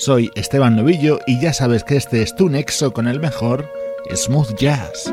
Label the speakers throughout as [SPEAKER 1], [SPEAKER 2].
[SPEAKER 1] Soy Esteban Novillo y ya sabes que este es tu nexo con el mejor smooth jazz.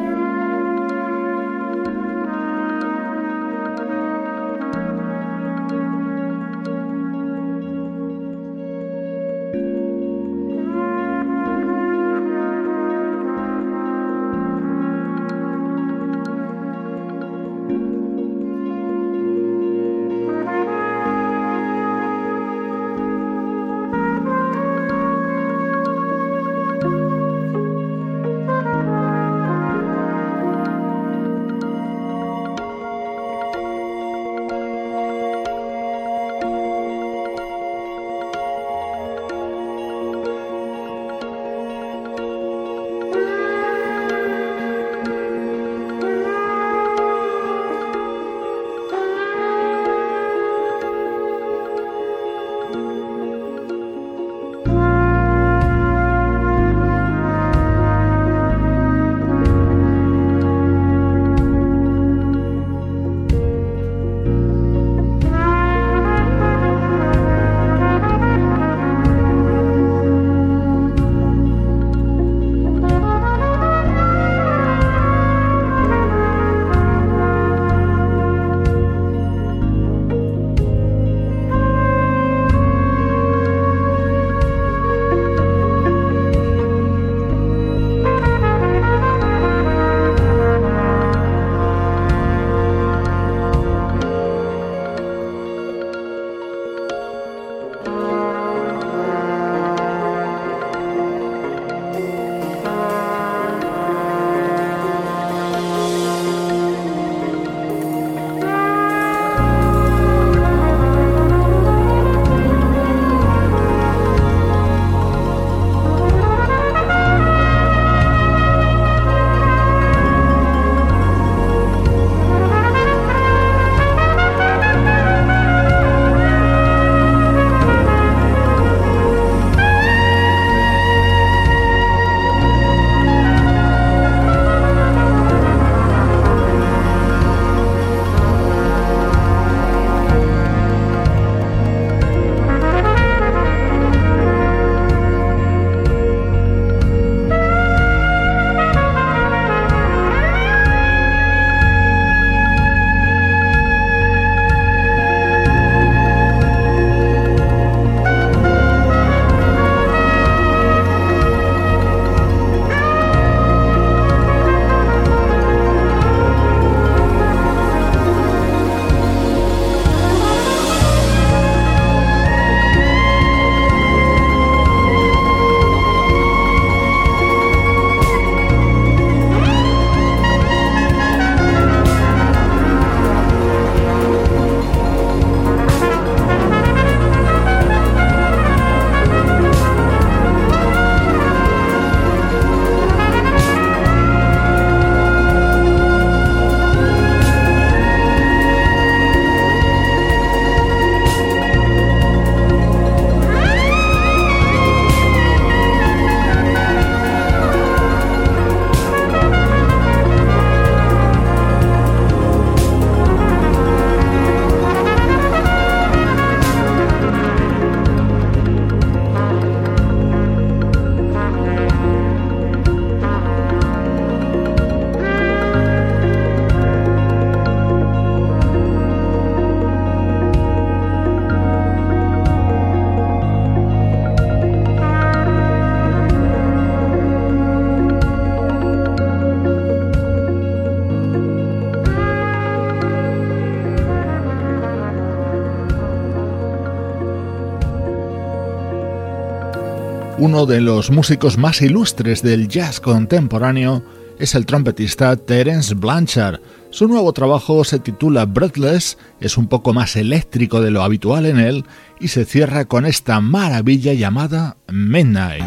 [SPEAKER 2] Uno de los músicos más ilustres del jazz contemporáneo es el trompetista Terence Blanchard. Su nuevo trabajo se titula Breathless, es un poco más eléctrico de lo habitual en él y se cierra con esta maravilla llamada Midnight.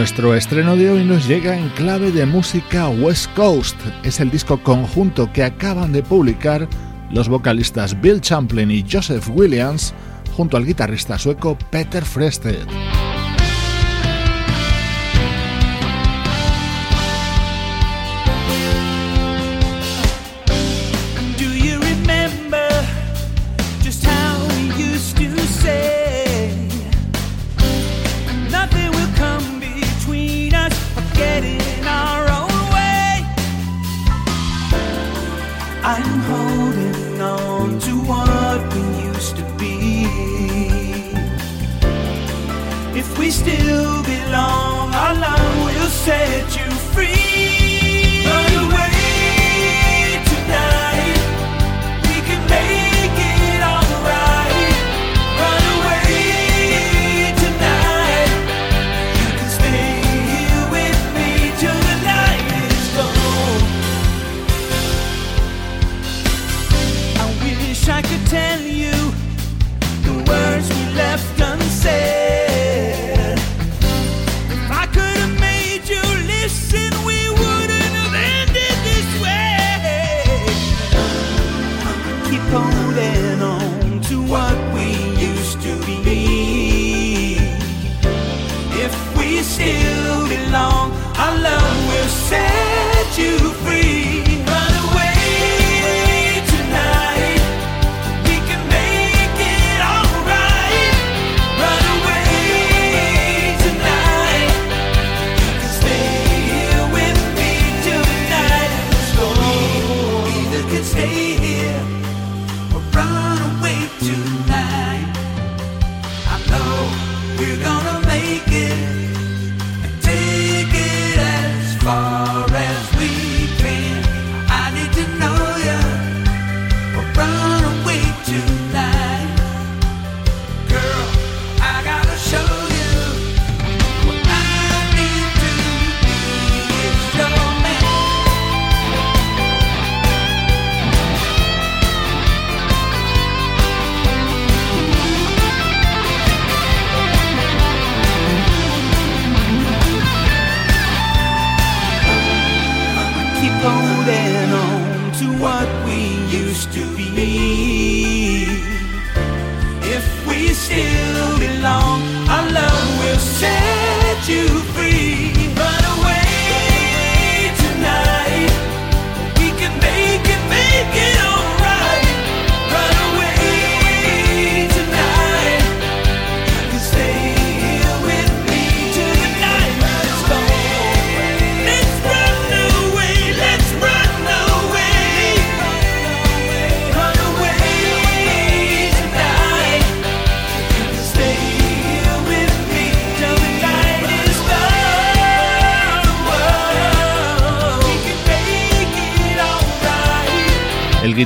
[SPEAKER 2] Nuestro estreno de hoy nos llega en clave de música West Coast. Es el disco conjunto que acaban de publicar los vocalistas Bill Champlin y Joseph Williams junto al guitarrista sueco Peter Frested.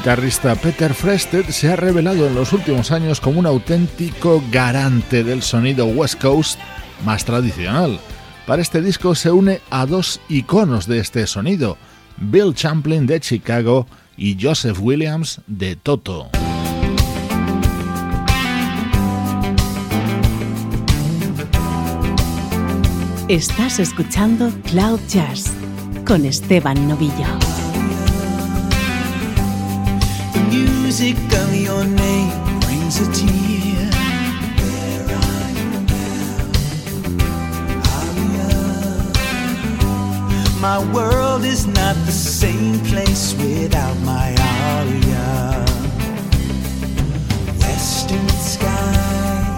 [SPEAKER 1] Guitarrista Peter Frested se ha revelado en los últimos años como un auténtico garante del sonido West Coast más tradicional. Para este disco se une a dos iconos de este sonido, Bill Champlin de Chicago y Joseph Williams de Toto.
[SPEAKER 3] Estás escuchando Cloud Jazz con Esteban Novillo.
[SPEAKER 1] Music of your name brings a tear. Where are you now? Aria. My world is not the same place without my aria. Western sky.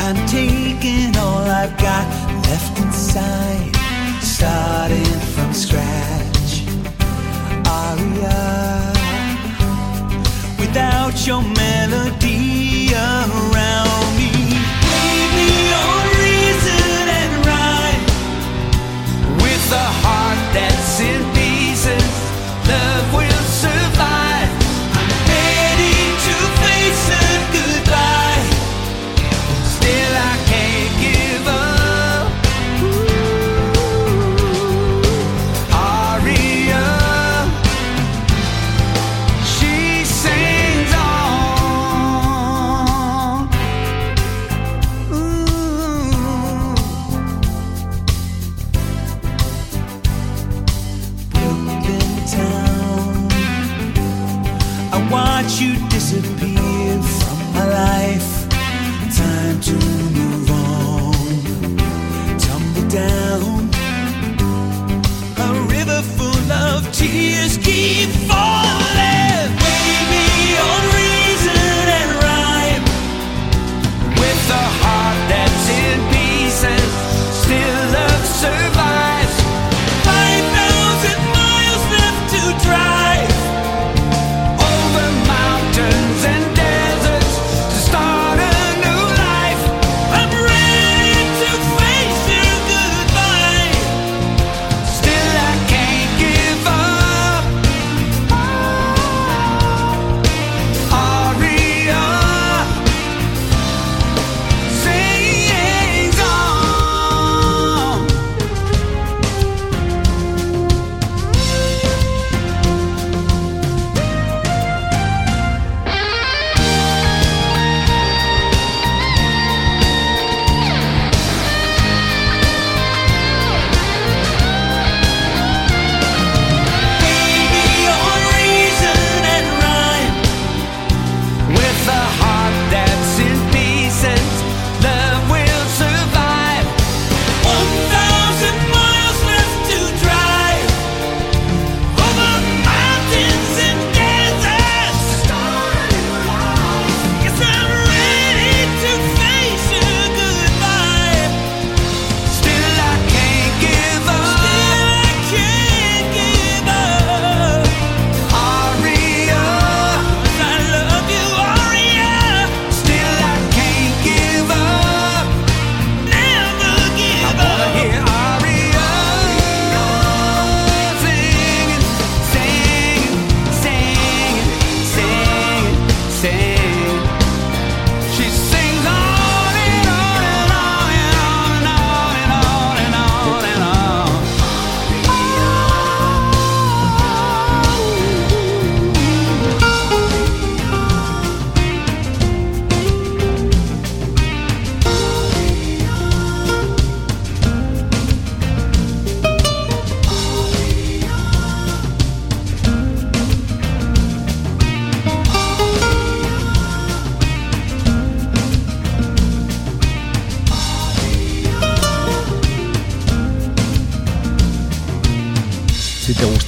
[SPEAKER 1] I'm taking all I've got left inside, starting from scratch. Aria without your melody around me. Leave me on reason and rhyme with a heart that's Si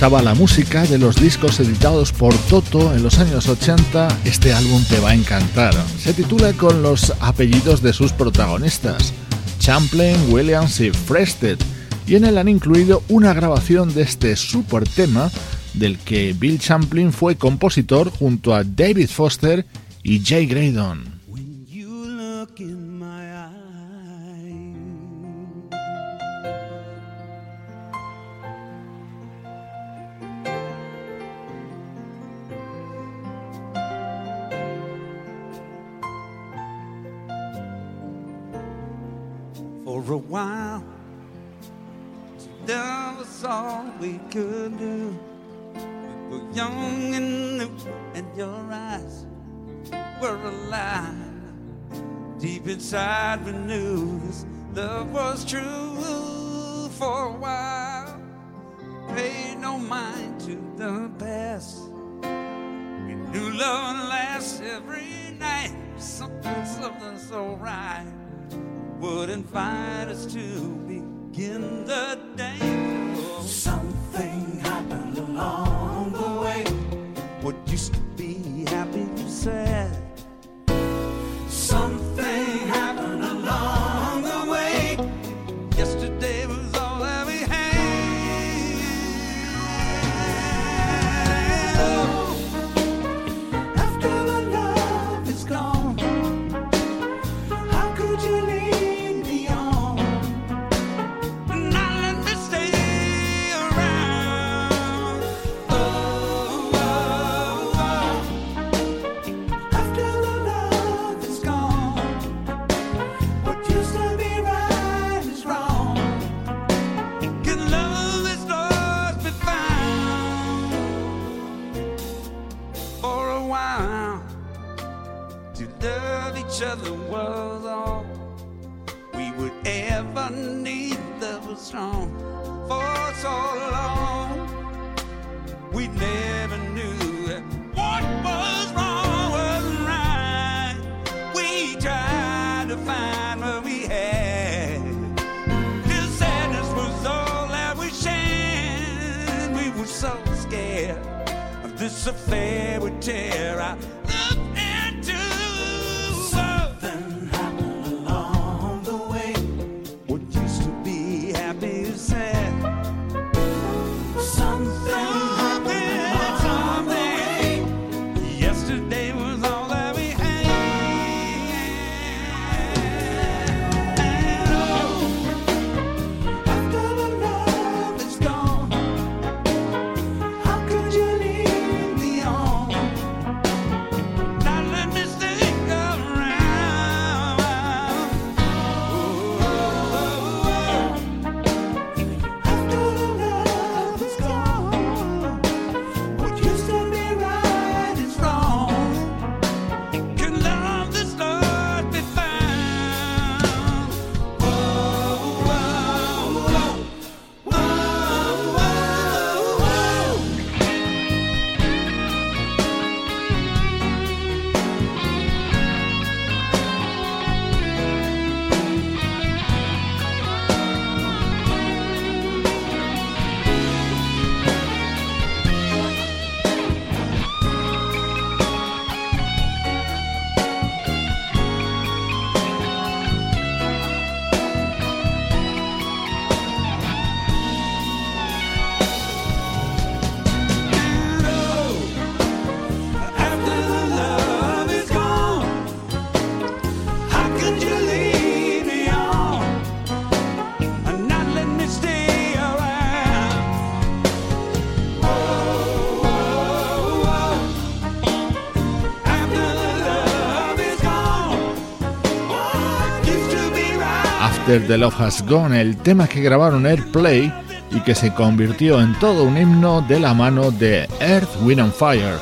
[SPEAKER 1] gustaba la música de los discos editados por Toto en los años 80, este álbum te va a encantar. Se titula con los apellidos de sus protagonistas, Champlain, Williams y Frested, y en él han incluido una grabación de este super tema del que Bill Champlin fue compositor junto a David Foster y Jay Graydon.
[SPEAKER 4] Inside, we knew this love was true. For a while, paid no mind to the past. We knew love lasts every night. Something, something so right would invite us to begin the day. Something happened along the way. What used to be happy, you said. After the Love
[SPEAKER 1] Has Gone, el tema que grabaron Airplay y que se convirtió en todo un himno de la mano de Earth, Wind and Fire.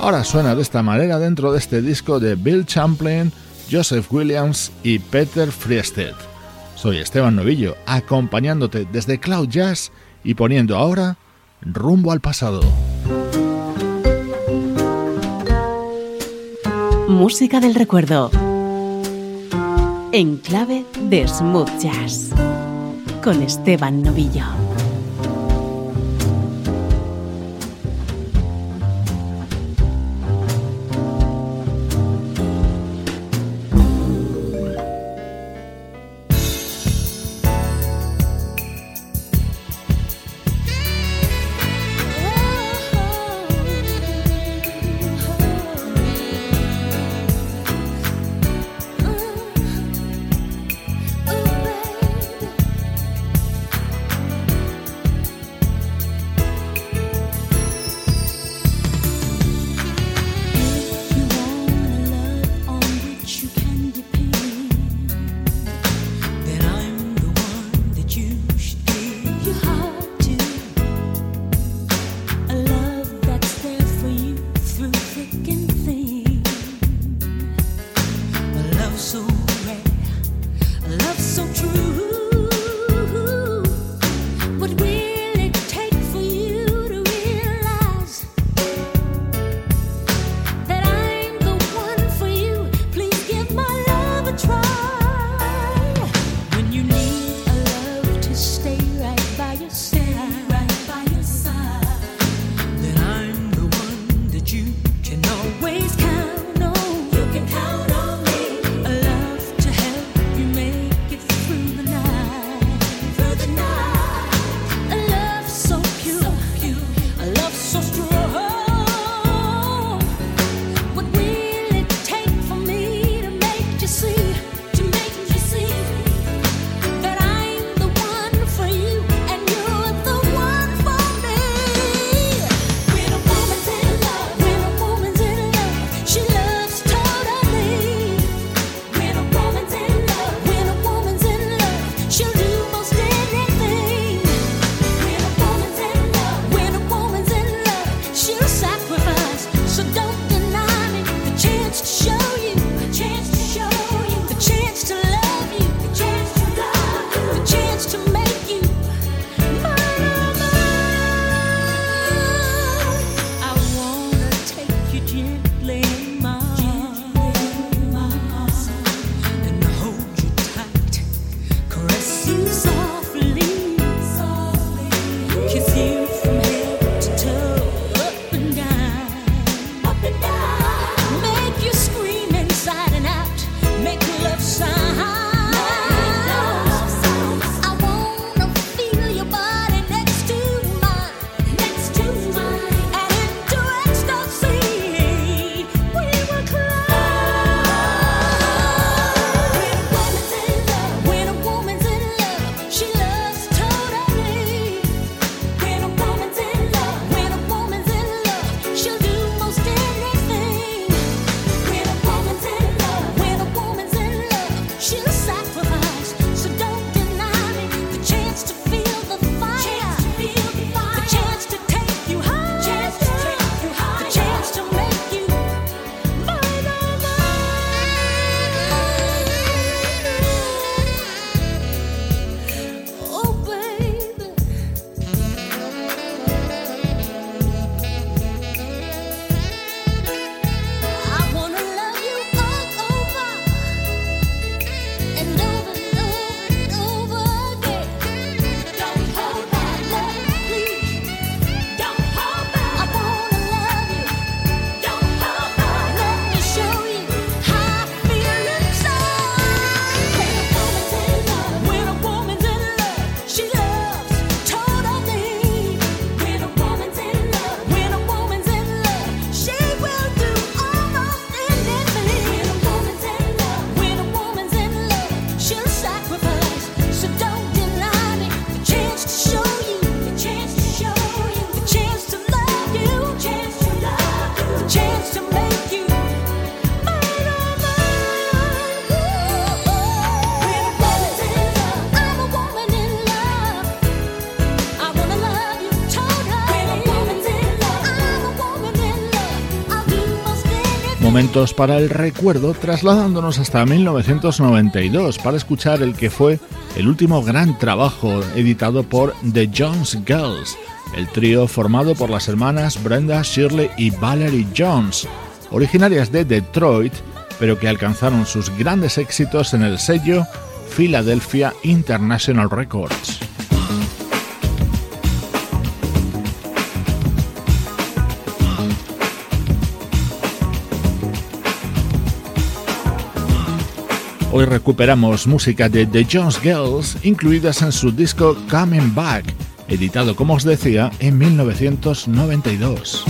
[SPEAKER 1] Ahora suena de esta manera dentro de este disco de Bill Champlin, Joseph Williams y Peter Friested. Soy Esteban Novillo, acompañándote desde Cloud Jazz y poniendo ahora rumbo al pasado.
[SPEAKER 3] Música del recuerdo. En clave de smooth jazz. Con Esteban Novillo.
[SPEAKER 1] Para el recuerdo, trasladándonos hasta 1992 para escuchar el que fue el último gran trabajo editado por The Jones Girls, el trío formado por las hermanas Brenda Shirley y Valerie Jones, originarias de Detroit, pero que alcanzaron sus grandes éxitos en el sello Philadelphia International Records. Hoy recuperamos música de The Jones Girls incluidas en su disco Coming Back, editado como os decía en 1992.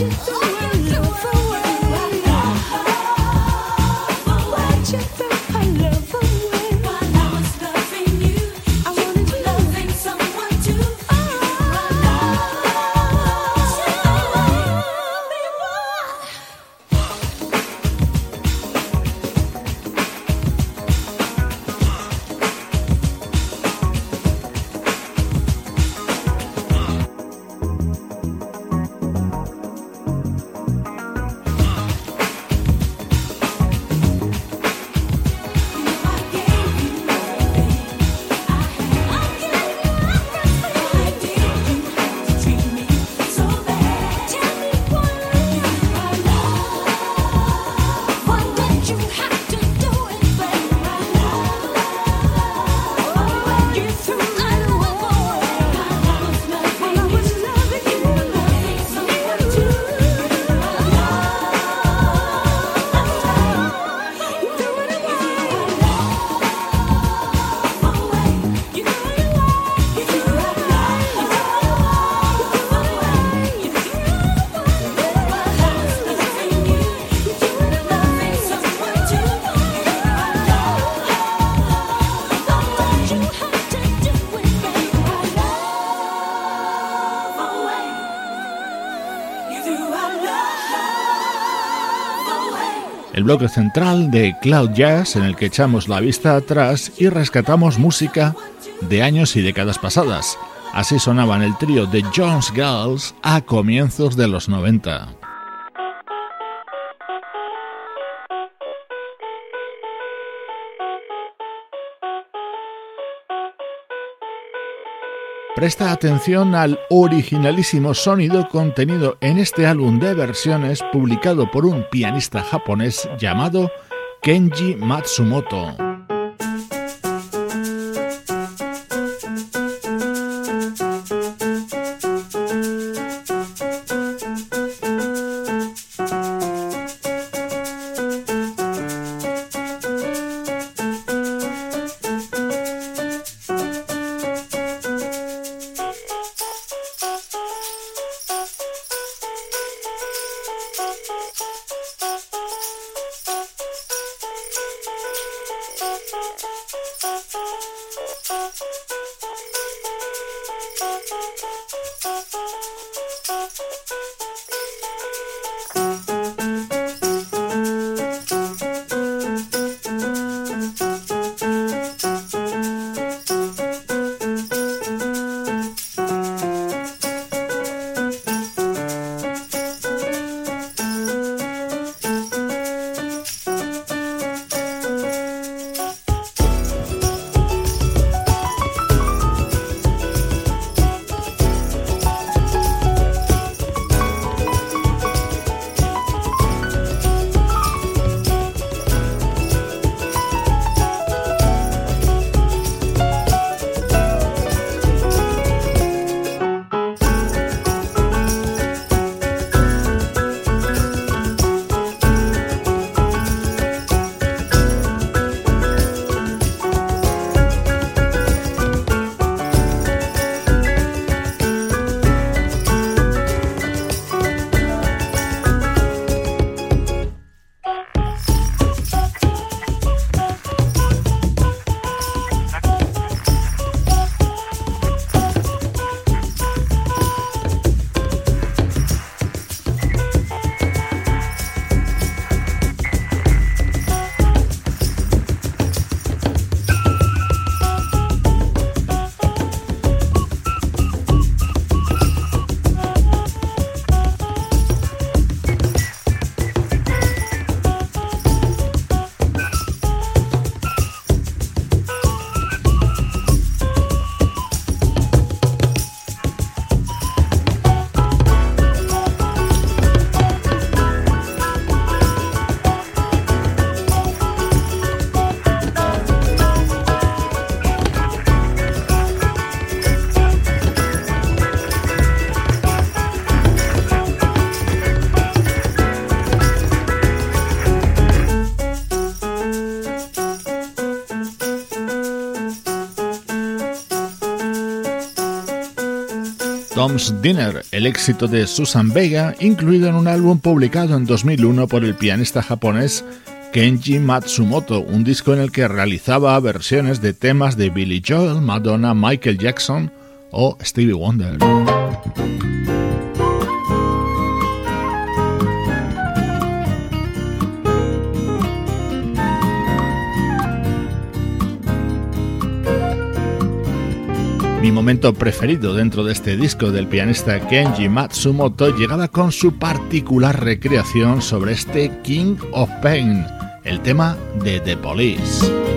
[SPEAKER 1] you bloque central de Cloud Jazz en el que echamos la vista atrás y rescatamos música de años y décadas pasadas. Así sonaban el trío de Jones Girls a comienzos de los 90. Presta atención al originalísimo sonido contenido en este álbum de versiones publicado por un pianista japonés llamado Kenji Matsumoto. Dinner, el éxito de Susan Vega, incluido en un álbum publicado en 2001 por el pianista japonés Kenji Matsumoto, un disco en el que realizaba versiones de temas de Billy Joel, Madonna, Michael Jackson o Stevie Wonder. Momento preferido dentro de este disco del pianista Kenji Matsumoto llegaba con su particular recreación sobre este King of Pain, el tema de The Police.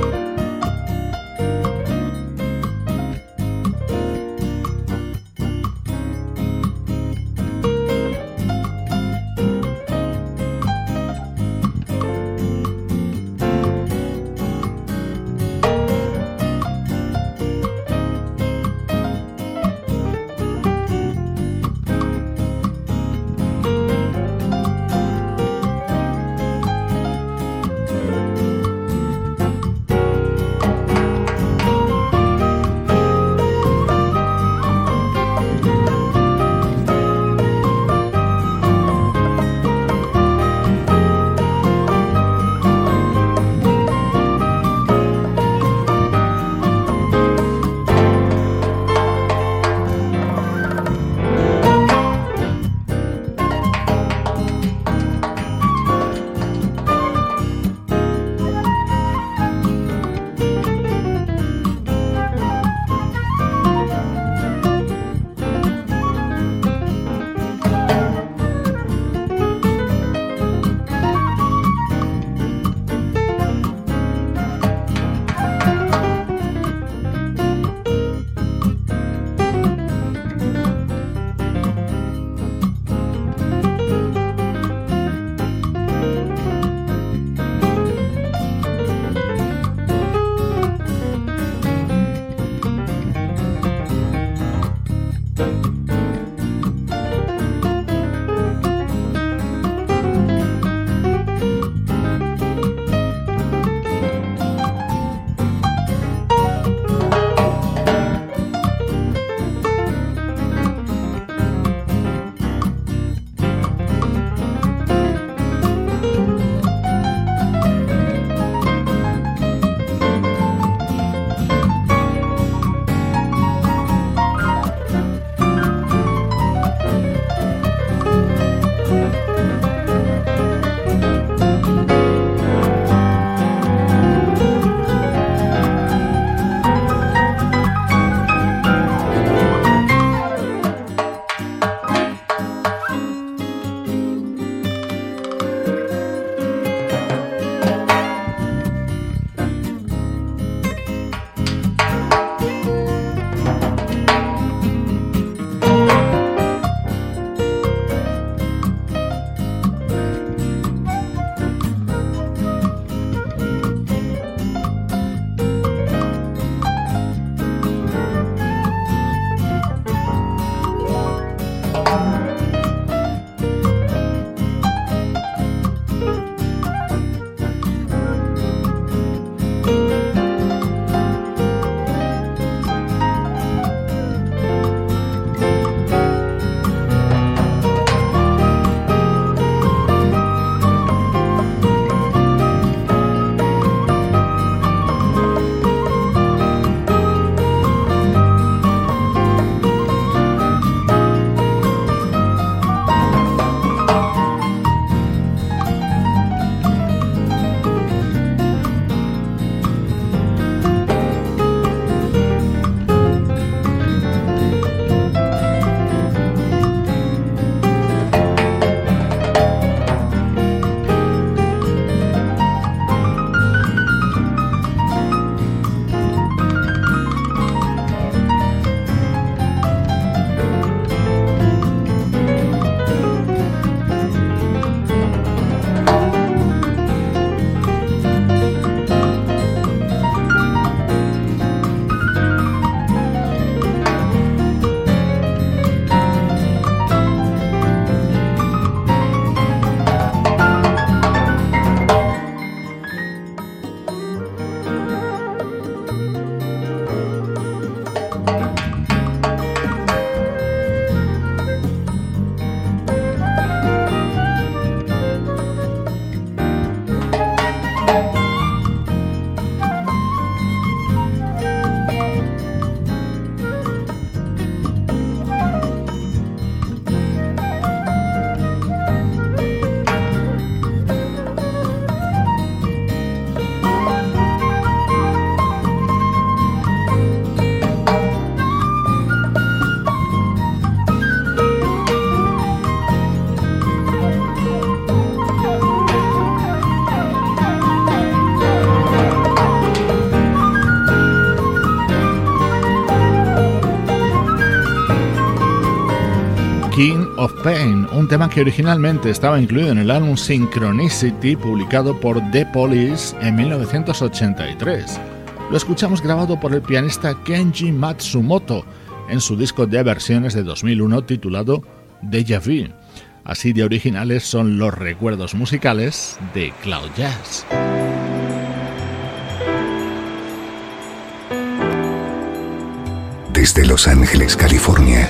[SPEAKER 1] Un tema que originalmente estaba incluido en el álbum Synchronicity publicado por The Police en 1983. Lo escuchamos grabado por el pianista Kenji Matsumoto en su disco de versiones de 2001 titulado Deja Vu. Así de originales son los recuerdos musicales de Cloud Jazz.
[SPEAKER 5] Desde Los Ángeles, California.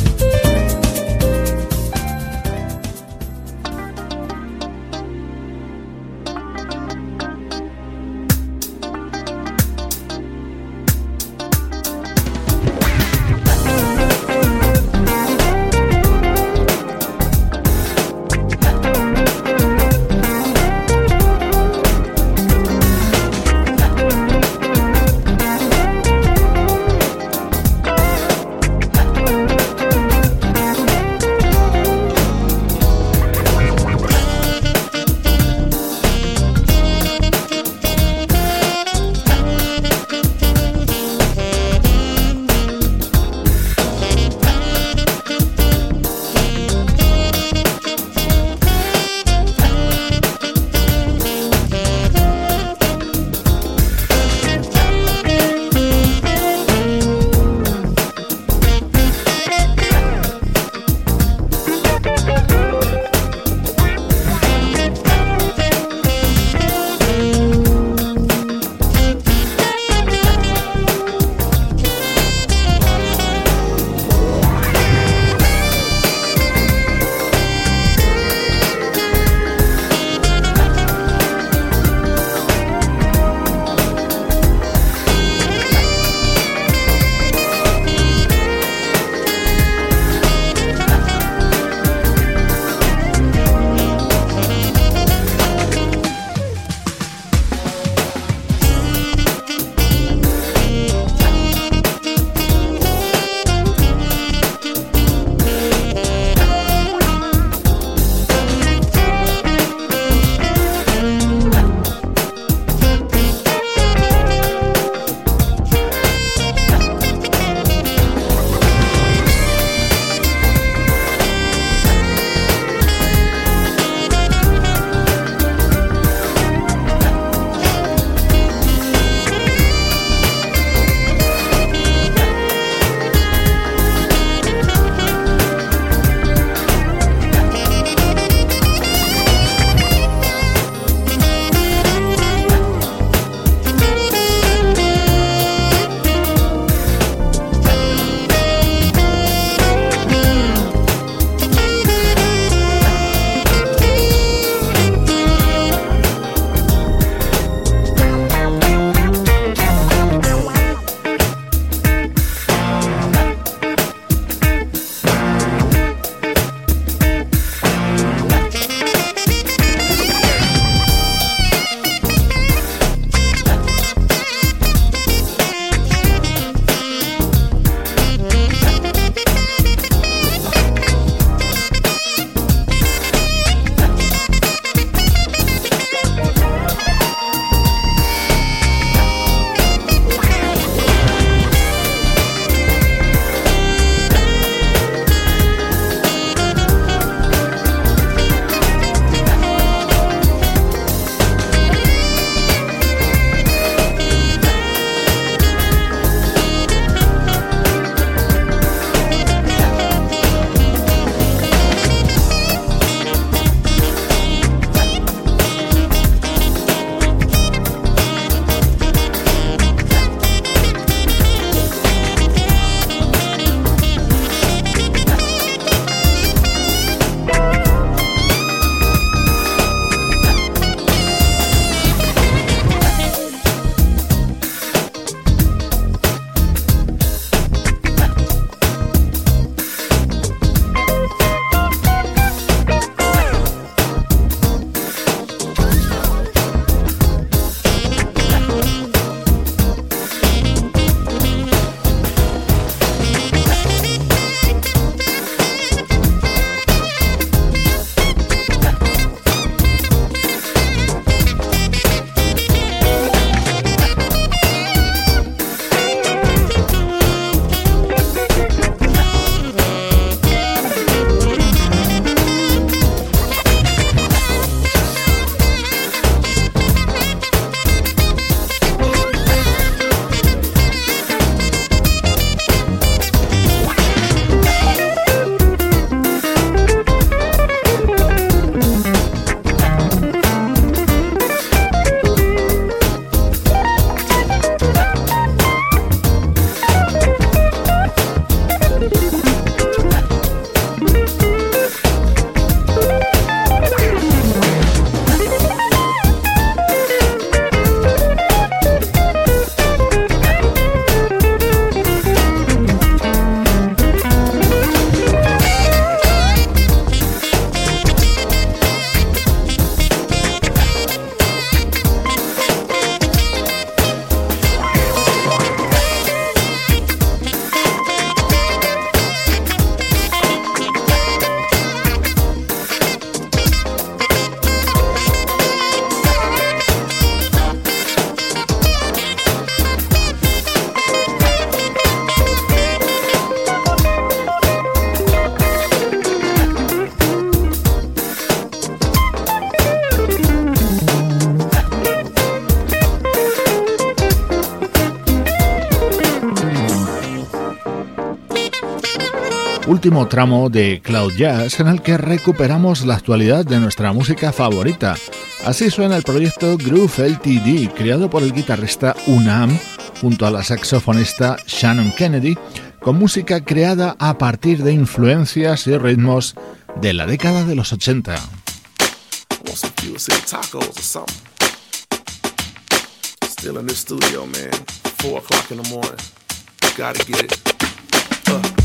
[SPEAKER 6] Último tramo de Cloud Jazz en el que recuperamos la actualidad de nuestra música favorita. Así suena el proyecto Groove LTD, creado por el guitarrista Unam junto a la saxofonista Shannon Kennedy, con música creada a partir de influencias y ritmos de la década de los 80.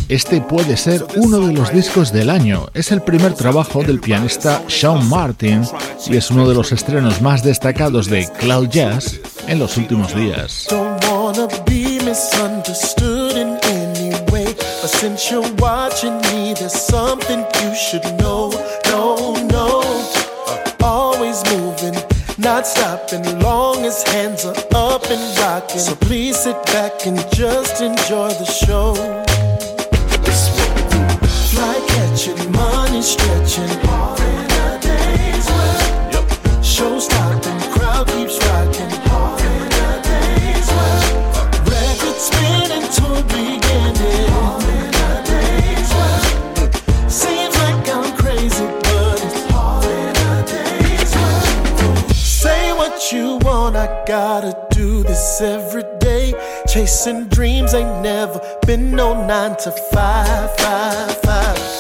[SPEAKER 6] Este puede ser uno de los discos del año. Es el primer trabajo del pianista Sean Martin y es uno de los estrenos más destacados de Cloud Jazz en los últimos días. not stopping, long as hands are up and rocking. So please sit back and just enjoy the show. Chasing dreams ain't never been no nine to five, five, five.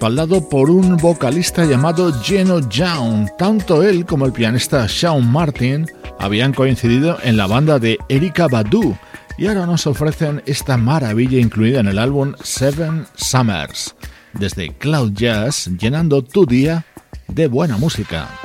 [SPEAKER 1] Respaldado por un vocalista llamado Geno Young. Tanto él como el pianista Sean Martin habían coincidido en la banda de Erika Badu y ahora nos ofrecen esta maravilla incluida en el álbum Seven Summers, desde Cloud Jazz llenando tu día de buena música.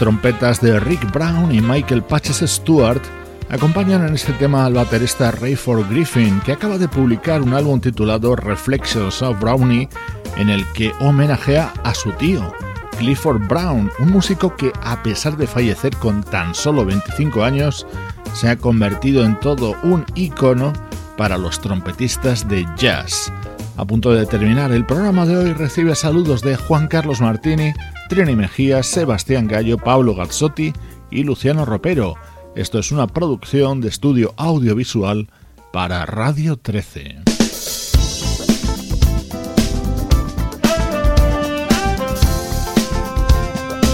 [SPEAKER 1] Trompetas de Rick Brown y Michael Patches Stewart acompañan en este tema al baterista Rayford Griffin, que acaba de publicar un álbum titulado Reflections of Brownie, en el que homenajea a su tío, Clifford Brown, un músico que a pesar de fallecer con tan solo 25 años, se ha convertido en todo un icono para los trompetistas de jazz. A punto de terminar el programa de hoy recibe saludos de Juan Carlos Martini, Trini Mejía, Sebastián Gallo, Pablo Gazzotti y Luciano Ropero. Esto es una producción de estudio audiovisual para Radio 13.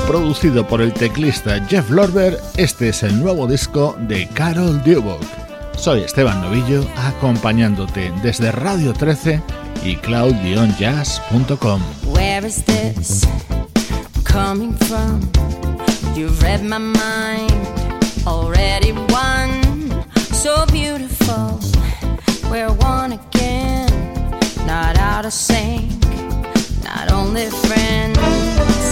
[SPEAKER 1] Producido por el teclista Jeff Lorber, este es el nuevo disco de Carol Duboc. Soy Esteban Novillo, acompañándote desde Radio 13 y cloud-jazz.com.
[SPEAKER 7] Coming from? You've read my mind, already one. So beautiful, we're one again. Not out of sync, not only friends.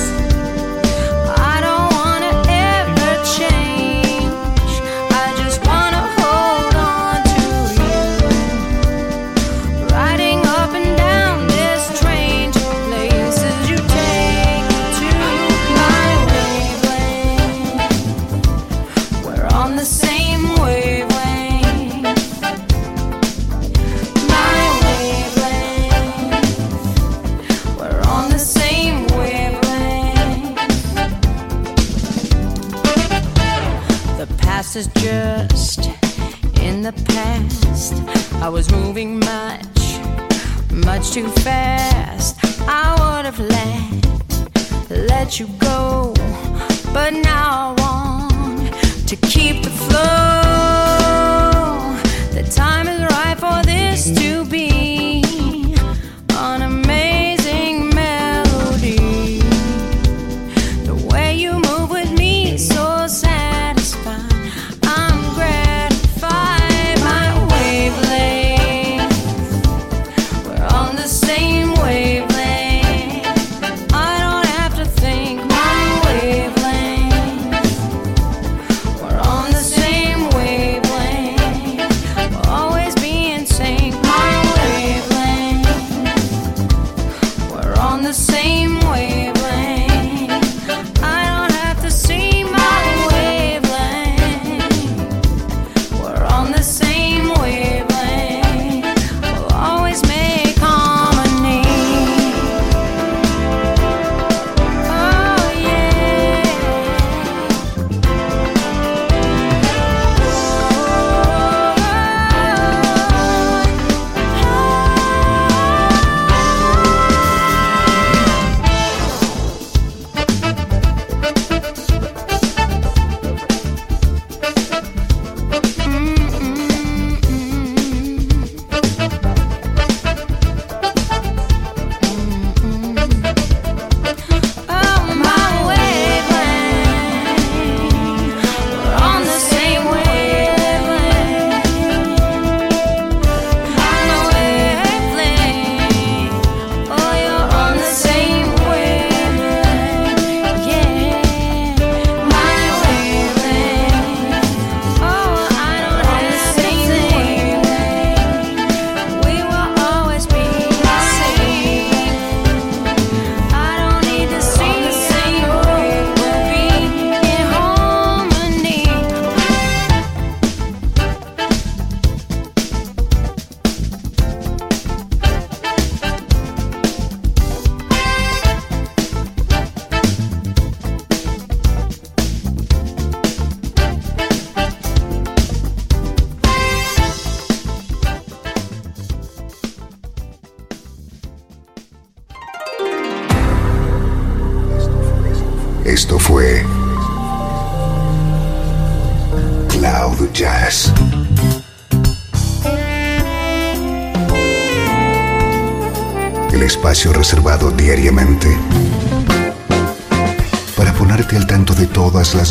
[SPEAKER 7] Too fast.